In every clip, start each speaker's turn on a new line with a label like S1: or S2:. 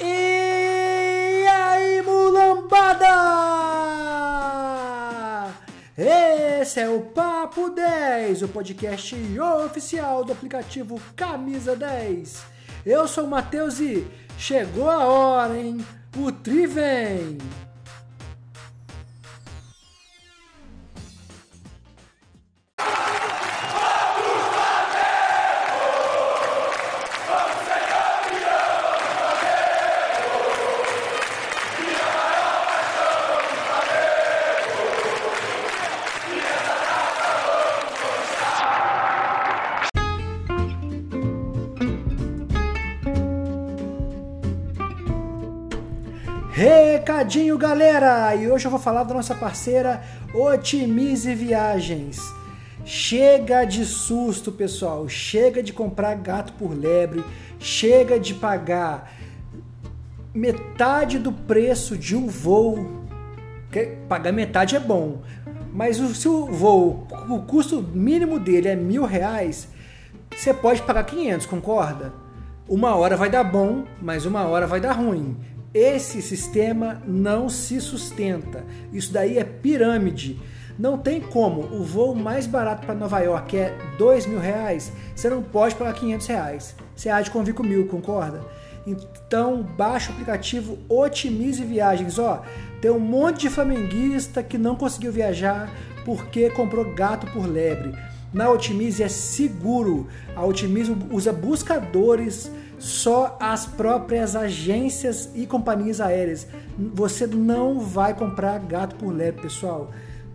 S1: E aí, mulambada! Esse é o Papo 10, o podcast oficial do aplicativo Camisa 10. Eu sou o Matheus e chegou a hora, hein? O Tri vem! Recadinho, galera! E hoje eu vou falar da nossa parceira Otimize Viagens. Chega de susto, pessoal. Chega de comprar gato por lebre. Chega de pagar metade do preço de um voo. Pagar metade é bom, mas se o voo, o custo mínimo dele é mil reais, você pode pagar 500, concorda? Uma hora vai dar bom, mas uma hora vai dar ruim. Esse sistema não se sustenta. Isso daí é pirâmide. Não tem como. O voo mais barato para Nova York é dois mil reais. Você não pode pagar 500 reais. Você há de convir comigo, concorda? Então baixa o aplicativo Otimize Viagens. Ó, tem um monte de flamenguista que não conseguiu viajar porque comprou gato por lebre. Na Otimize é seguro. A Otimize usa buscadores só as próprias agências e companhias aéreas. Você não vai comprar gato por lebre, pessoal.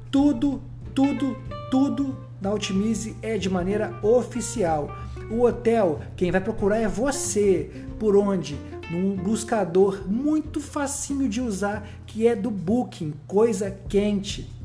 S1: Tudo, tudo, tudo na Otimize é de maneira oficial. O hotel, quem vai procurar é você. Por onde? Num buscador muito facinho de usar, que é do Booking, coisa quente.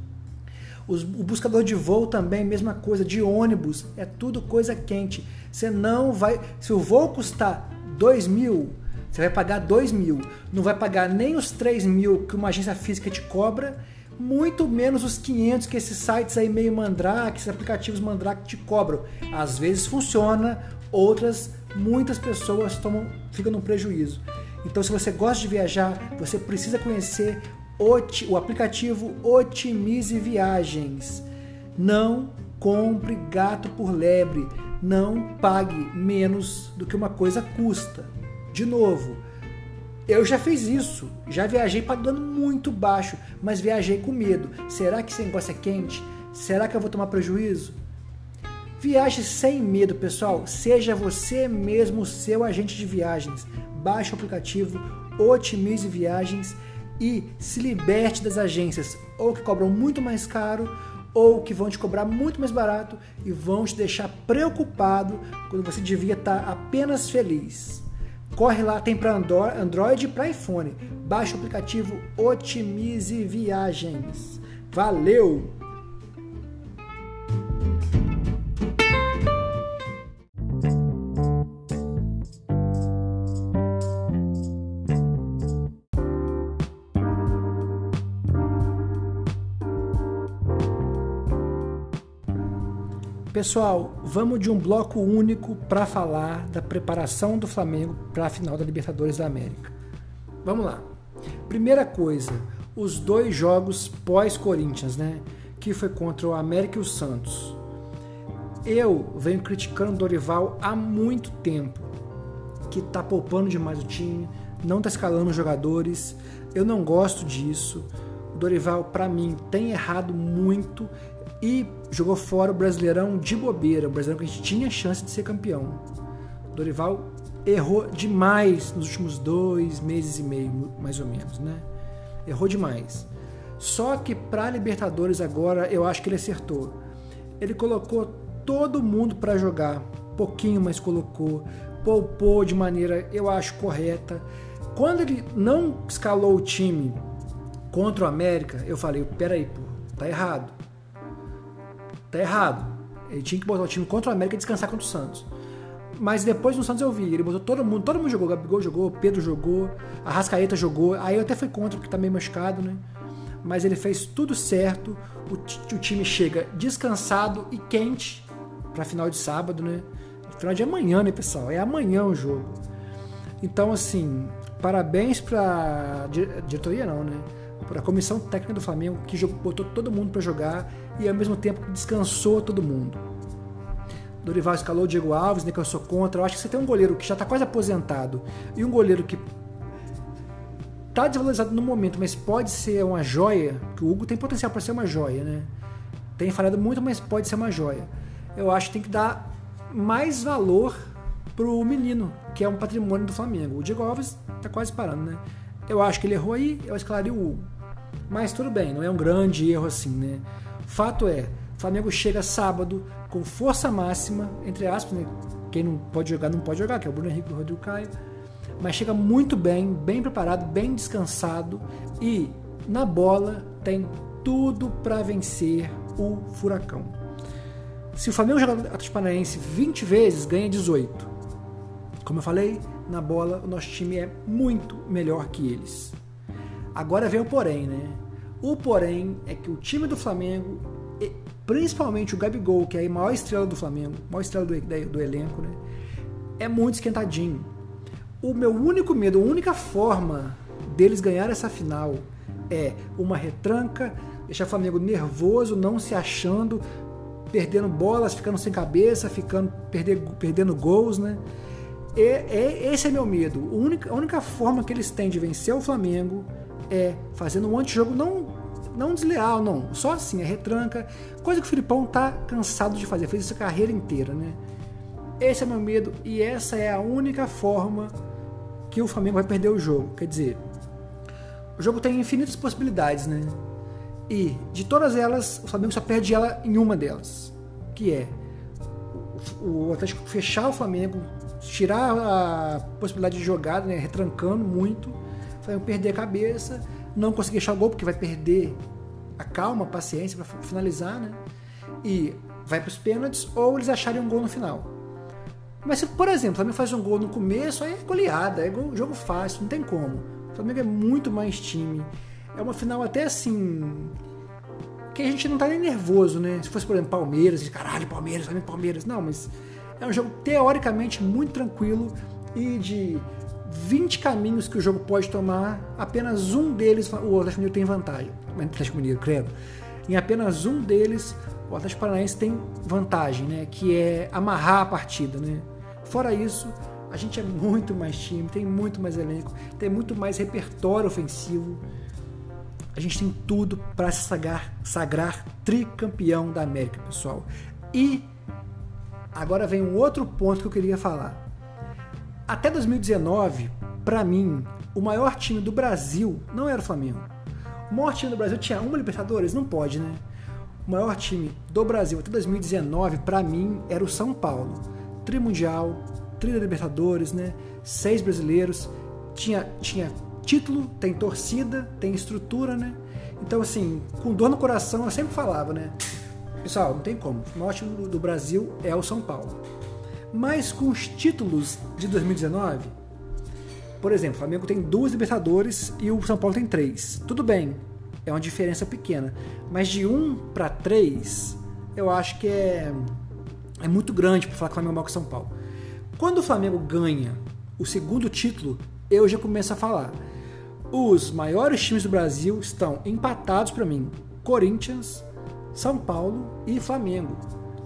S1: Os, o buscador de voo também, mesma coisa, de ônibus, é tudo coisa quente. Você não vai. Se o voo custar 2 mil, você vai pagar 2 mil. Não vai pagar nem os 3 mil que uma agência física te cobra, muito menos os 500 que esses sites aí meio mandrake, esses aplicativos mandrake te cobram. Às vezes funciona, outras, muitas pessoas tomam, ficam no prejuízo. Então, se você gosta de viajar, você precisa conhecer o aplicativo Otimize Viagens. Não compre gato por lebre. Não pague menos do que uma coisa custa. De novo, eu já fiz isso. Já viajei pagando muito baixo, mas viajei com medo. Será que esse negócio é quente? Será que eu vou tomar prejuízo? Viaje sem medo, pessoal. Seja você mesmo seu agente de viagens. Baixe o aplicativo, otimize viagens e se liberte das agências ou que cobram muito mais caro ou que vão te cobrar muito mais barato e vão te deixar preocupado quando você devia estar apenas feliz. Corre lá, tem para Android e para iPhone. Baixe o aplicativo Otimize Viagens. Valeu! Pessoal, vamos de um bloco único para falar da preparação do Flamengo para a final da Libertadores da América. Vamos lá. Primeira coisa, os dois jogos pós-Corinthians, né? Que foi contra o América e o Santos. Eu venho criticando o Dorival há muito tempo, que tá poupando demais o time, não tá escalando os jogadores. Eu não gosto disso. O Dorival, para mim, tem errado muito e jogou fora o Brasileirão de bobeira, o Brasileirão que a gente tinha chance de ser campeão. Dorival errou demais nos últimos dois meses e meio, mais ou menos, né? Errou demais. Só que para Libertadores agora eu acho que ele acertou. Ele colocou todo mundo para jogar, pouquinho, mas colocou, poupou de maneira eu acho correta. Quando ele não escalou o time contra o América, eu falei, peraí, pô, tá errado tá errado. Ele tinha que botar o time contra o América e descansar contra o Santos. Mas depois no Santos eu vi, ele botou todo mundo, todo mundo jogou, Gabigol jogou, Pedro jogou, a Rascaeta jogou, aí eu até fui contra porque tá meio machucado, né? Mas ele fez tudo certo, o, o time chega descansado e quente para final de sábado, né? Final de amanhã, né, pessoal? É amanhã o jogo. Então, assim, parabéns para diretoria não, né? Para a comissão técnica do Flamengo que botou todo mundo para jogar e ao mesmo tempo descansou todo mundo. Dorival escalou o Diego Alves, né, que eu sou contra. Eu acho que você tem um goleiro que já está quase aposentado e um goleiro que está desvalorizado no momento, mas pode ser uma joia, que o Hugo tem potencial para ser uma joia, né? Tem falhado muito, mas pode ser uma joia. Eu acho que tem que dar mais valor pro menino, que é um patrimônio do Flamengo. O Diego Alves tá quase parando, né? Eu acho que ele errou aí, eu escalaria o Hugo. Mas tudo bem, não é um grande erro assim, né? Fato é, o Flamengo chega sábado com força máxima, entre aspas, né? Quem não pode jogar, não pode jogar, que é o Bruno Henrique e o Rodrigo Caio. Mas chega muito bem, bem preparado, bem descansado e na bola tem tudo para vencer o Furacão. Se o Flamengo jogar Atlético Paranaense 20 vezes, ganha 18. Como eu falei, na bola o nosso time é muito melhor que eles. Agora vem o porém, né? O porém é que o time do Flamengo, principalmente o Gabigol, que é a maior estrela do Flamengo, maior estrela do, do elenco, né? É muito esquentadinho. O meu único medo, a única forma deles ganhar essa final é uma retranca, deixar o Flamengo nervoso, não se achando, perdendo bolas, ficando sem cabeça, ficando perder, perdendo gols, né? E, e, esse é meu medo. A única, a única forma que eles têm de vencer o Flamengo é fazendo um antijogo não não desleal, não. Só assim, é retranca. Coisa que o Filipão tá cansado de fazer, fez essa carreira inteira, né? Esse é meu medo e essa é a única forma que o Flamengo vai perder o jogo. Quer dizer, o jogo tem infinitas possibilidades, né? E de todas elas, o Flamengo só perde ela em uma delas, que é o Atlético fechar o Flamengo, tirar a possibilidade de jogada, né, retrancando muito, o Flamengo perder a cabeça, não conseguir achar o gol porque vai perder a calma, a paciência para finalizar, né? E vai para os pênaltis ou eles acharem um gol no final. Mas se, por exemplo, o Flamengo faz um gol no começo, aí é goleada, é jogo fácil, não tem como. O Flamengo é muito mais time é uma final até assim. Que a gente não tá nem nervoso, né? Se fosse, por exemplo, Palmeiras, caralho, Palmeiras, Palmeiras. Não, mas é um jogo teoricamente muito tranquilo e de 20 caminhos que o jogo pode tomar, apenas um deles o Atlético Mineiro tem vantagem. O Atlético Mineiro, credo. Em apenas um deles, o Atlético Paranaense tem vantagem, né? Que é amarrar a partida, né? Fora isso, a gente é muito mais time, tem muito mais elenco, tem muito mais repertório ofensivo a gente tem tudo para se sagrar, sagrar tricampeão da América, pessoal. E agora vem um outro ponto que eu queria falar. Até 2019, para mim, o maior time do Brasil não era o Flamengo. O maior time do Brasil tinha uma Libertadores? Não pode, né? O maior time do Brasil até 2019, para mim, era o São Paulo. Trimundial, Tri Libertadores, né? Seis brasileiros. Tinha, tinha título, tem torcida, tem estrutura, né? Então, assim, com dor no coração, eu sempre falava, né? Pessoal, não tem como. O maior time do Brasil é o São Paulo. Mas com os títulos de 2019, por exemplo, o Flamengo tem duas Libertadores e o São Paulo tem três. Tudo bem, é uma diferença pequena. Mas de um para três, eu acho que é, é muito grande para falar que o Flamengo é maior que o São Paulo. Quando o Flamengo ganha o segundo título, eu já começo a falar. Os maiores times do Brasil estão empatados para mim: Corinthians, São Paulo e Flamengo.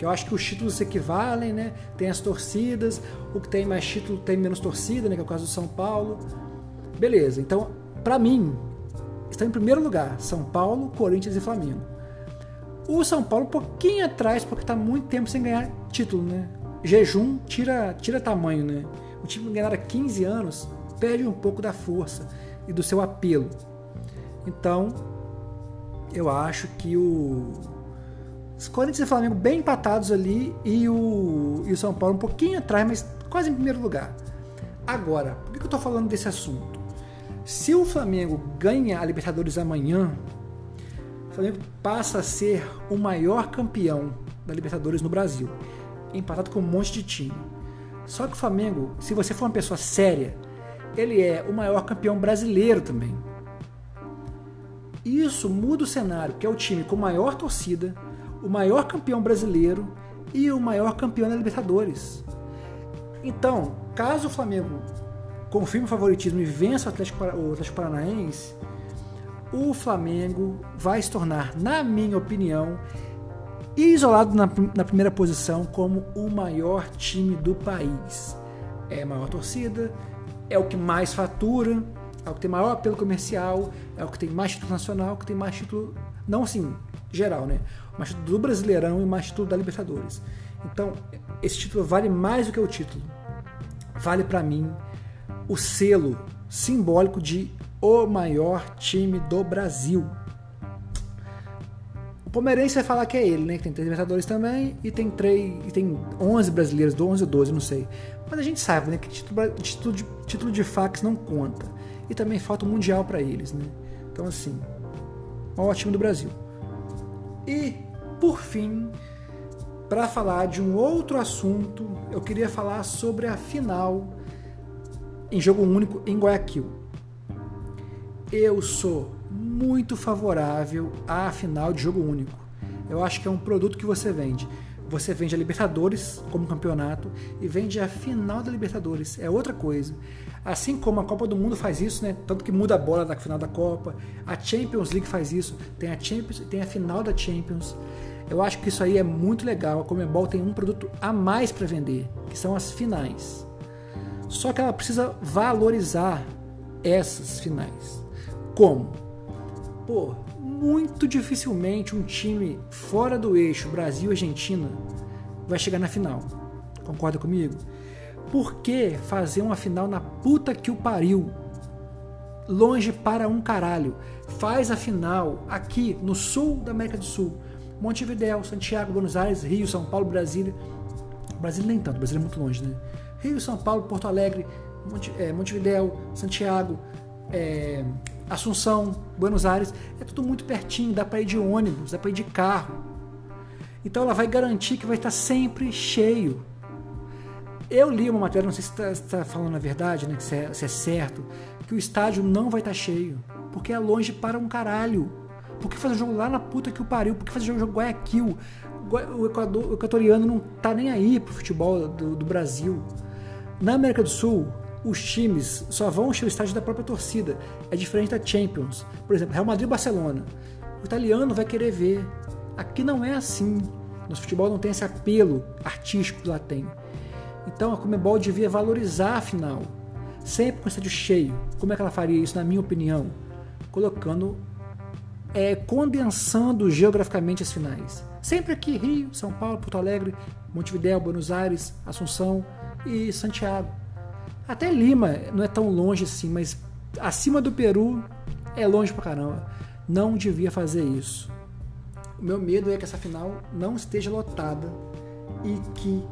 S1: Que eu acho que os títulos se equivalem, né? Tem as torcidas, o que tem mais título tem menos torcida, né? Que é o caso do São Paulo. Beleza, então, para mim, está em primeiro lugar: São Paulo, Corinthians e Flamengo. O São Paulo um pouquinho atrás, porque está muito tempo sem ganhar título, né? Jejum tira, tira tamanho, né? O time ganhar há 15 anos perde um pouco da força e do seu apelo. Então, eu acho que o Corinthians e Flamengo bem empatados ali e o, e o São Paulo um pouquinho atrás, mas quase em primeiro lugar. Agora, por que eu estou falando desse assunto? Se o Flamengo ganha a Libertadores amanhã, o Flamengo passa a ser o maior campeão da Libertadores no Brasil, empatado com um monte de time. Só que o Flamengo, se você for uma pessoa séria, ele é o maior campeão brasileiro também. Isso muda o cenário, que é o time com maior torcida, o maior campeão brasileiro e o maior campeão da Libertadores. Então, caso o Flamengo confirme o favoritismo e vença o Atlético, o Atlético Paranaense, o Flamengo vai se tornar, na minha opinião, isolado na, na primeira posição como o maior time do país. É a maior torcida, é o que mais fatura, é o que tem maior apelo comercial, é o que tem mais título nacional, que tem mais título, não assim, geral, né? Mais título do Brasileirão e mais título da Libertadores. Então, esse título vale mais do que o título. Vale para mim o selo simbólico de o maior time do Brasil. O Palmeirense vai falar que é ele, né? Que tem três Libertadores também e tem três, e tem 11 brasileiros, 11 ou 12, não sei. Mas a gente sabe, né? Que título, título, de, título de fax não conta. E também falta o Mundial para eles, né? Então, assim, maior time do Brasil. E, por fim, para falar de um outro assunto, eu queria falar sobre a final em jogo único em Guayaquil. Eu sou muito favorável à final de jogo único. Eu acho que é um produto que você vende. Você vende a Libertadores como campeonato e vende a final da Libertadores. É outra coisa. Assim como a Copa do Mundo faz isso, né? Tanto que muda a bola da final da Copa. A Champions League faz isso. Tem a Champions, tem a final da Champions. Eu acho que isso aí é muito legal. A Comebol tem um produto a mais para vender, que são as finais. Só que ela precisa valorizar essas finais. Como? Pô, muito dificilmente um time fora do eixo Brasil-Argentina vai chegar na final. Concorda comigo? Por que fazer uma final na puta que o pariu? Longe para um caralho. Faz a final aqui no sul da América do Sul. Montevidéu, Santiago, Buenos Aires, Rio, São Paulo, Brasília. Brasília nem tanto, Brasília é muito longe, né? Rio, São Paulo, Porto Alegre, Monte, é, Santiago, é, Assunção, Buenos Aires, é tudo muito pertinho, dá para ir de ônibus, dá para ir de carro. Então ela vai garantir que vai estar sempre cheio. Eu li uma matéria, não sei se está tá falando a verdade, né, se é, se é certo, que o estádio não vai estar cheio, porque é longe para um caralho. Por que fazer jogo lá na puta que o pariu? Por que fazer jogo Guayaquil? O, Equador, o equatoriano não tá nem aí pro futebol do, do Brasil. Na América do Sul, os times só vão encher o estádio da própria torcida. É diferente da Champions. Por exemplo, Real Madrid e Barcelona. O italiano vai querer ver. Aqui não é assim. Nosso futebol não tem esse apelo artístico que lá tem. Então a Comebol devia valorizar a final. Sempre com o estádio cheio. Como é que ela faria isso, na minha opinião? Colocando. É, condensando geograficamente as finais. Sempre aqui, Rio, São Paulo, Porto Alegre, Montevidéu, Buenos Aires, Assunção e Santiago. Até Lima não é tão longe assim, mas acima do Peru é longe pra caramba. Não devia fazer isso. O meu medo é que essa final não esteja lotada e que.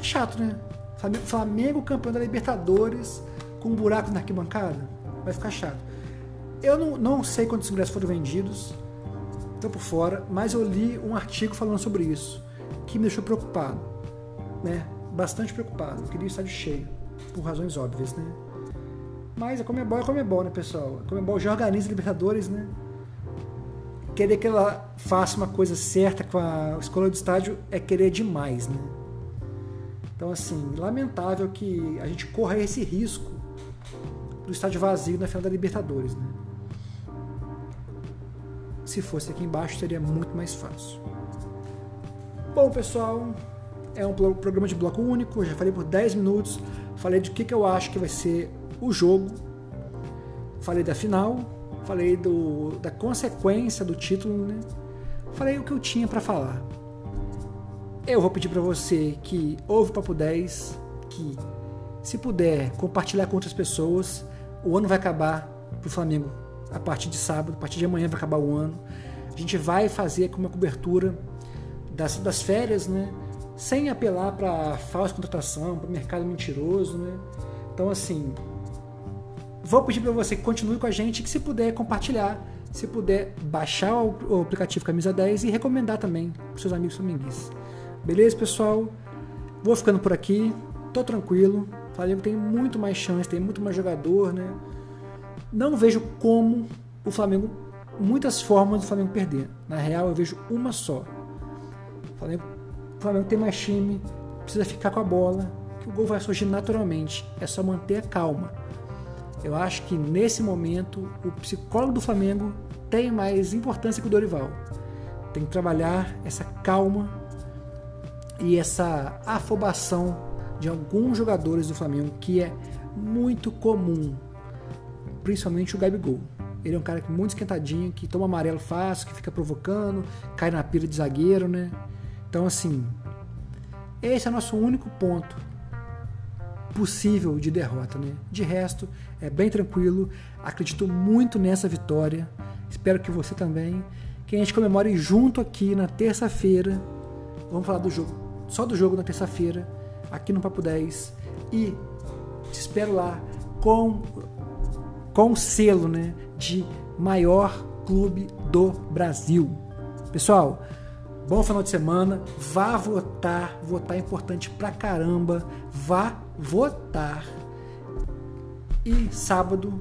S1: É chato, né? Flamengo campeão da Libertadores com um buraco na arquibancada. Vai ficar chato. Eu não, não sei quantos ingressos foram vendidos, estou por fora, mas eu li um artigo falando sobre isso, que me deixou preocupado. Né? bastante preocupado. Eu queria o estádio cheio, por razões óbvias, né? Mas a Comebol é Comebol, né, pessoal? A Comebol já organiza a Libertadores, né? Querer que ela faça uma coisa certa com a escola do estádio é querer demais, né? Então, assim, lamentável que a gente corra esse risco do estádio vazio na final da Libertadores, né? Se fosse aqui embaixo, seria muito mais fácil. Bom, pessoal, é um programa de bloco único, já falei por 10 minutos, falei de que, que eu acho que vai ser o jogo, falei da final, falei do, da consequência do título, né? falei o que eu tinha para falar. Eu vou pedir para você que ouve o Papo 10, que se puder compartilhar com outras pessoas, o ano vai acabar pro Flamengo a partir de sábado, a partir de amanhã vai acabar o ano. A gente vai fazer aqui uma cobertura das, das férias, né? sem apelar para falsa contratação, para mercado mentiroso, né? Então, assim, vou pedir para você que continue com a gente, que se puder compartilhar, se puder baixar o aplicativo Camisa 10 e recomendar também para seus amigos flamenguistas. Beleza, pessoal? Vou ficando por aqui, tô tranquilo. Flamengo tem muito mais chance, tem muito mais jogador, né? Não vejo como o Flamengo, muitas formas do Flamengo perder. Na real, eu vejo uma só. O Flamengo o Flamengo tem mais time, precisa ficar com a bola, que o gol vai surgir naturalmente. É só manter a calma. Eu acho que nesse momento o psicólogo do Flamengo tem mais importância que o Dorival. Tem que trabalhar essa calma e essa afobação de alguns jogadores do Flamengo que é muito comum, principalmente o Gabigol. Ele é um cara muito esquentadinho, que toma amarelo fácil, que fica provocando, cai na pira de zagueiro, né? Então, assim, esse é nosso único ponto possível de derrota, né? De resto, é bem tranquilo. Acredito muito nessa vitória. Espero que você também. Que a gente comemore junto aqui na terça-feira. Vamos falar do jogo, só do jogo na terça-feira, aqui no Papo 10. E te espero lá com com o selo, né, de maior clube do Brasil. Pessoal, bom final de semana. Vá votar, votar é importante pra caramba. Vá votar. E sábado,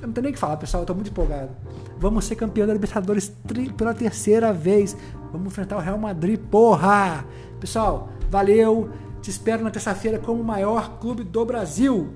S1: eu não tenho nem o que falar, pessoal, eu tô muito empolgado. Vamos ser campeão da Libertadores pela terceira vez. Vamos enfrentar o Real Madrid, porra! Pessoal, valeu. Te espero na terça-feira como o maior clube do Brasil.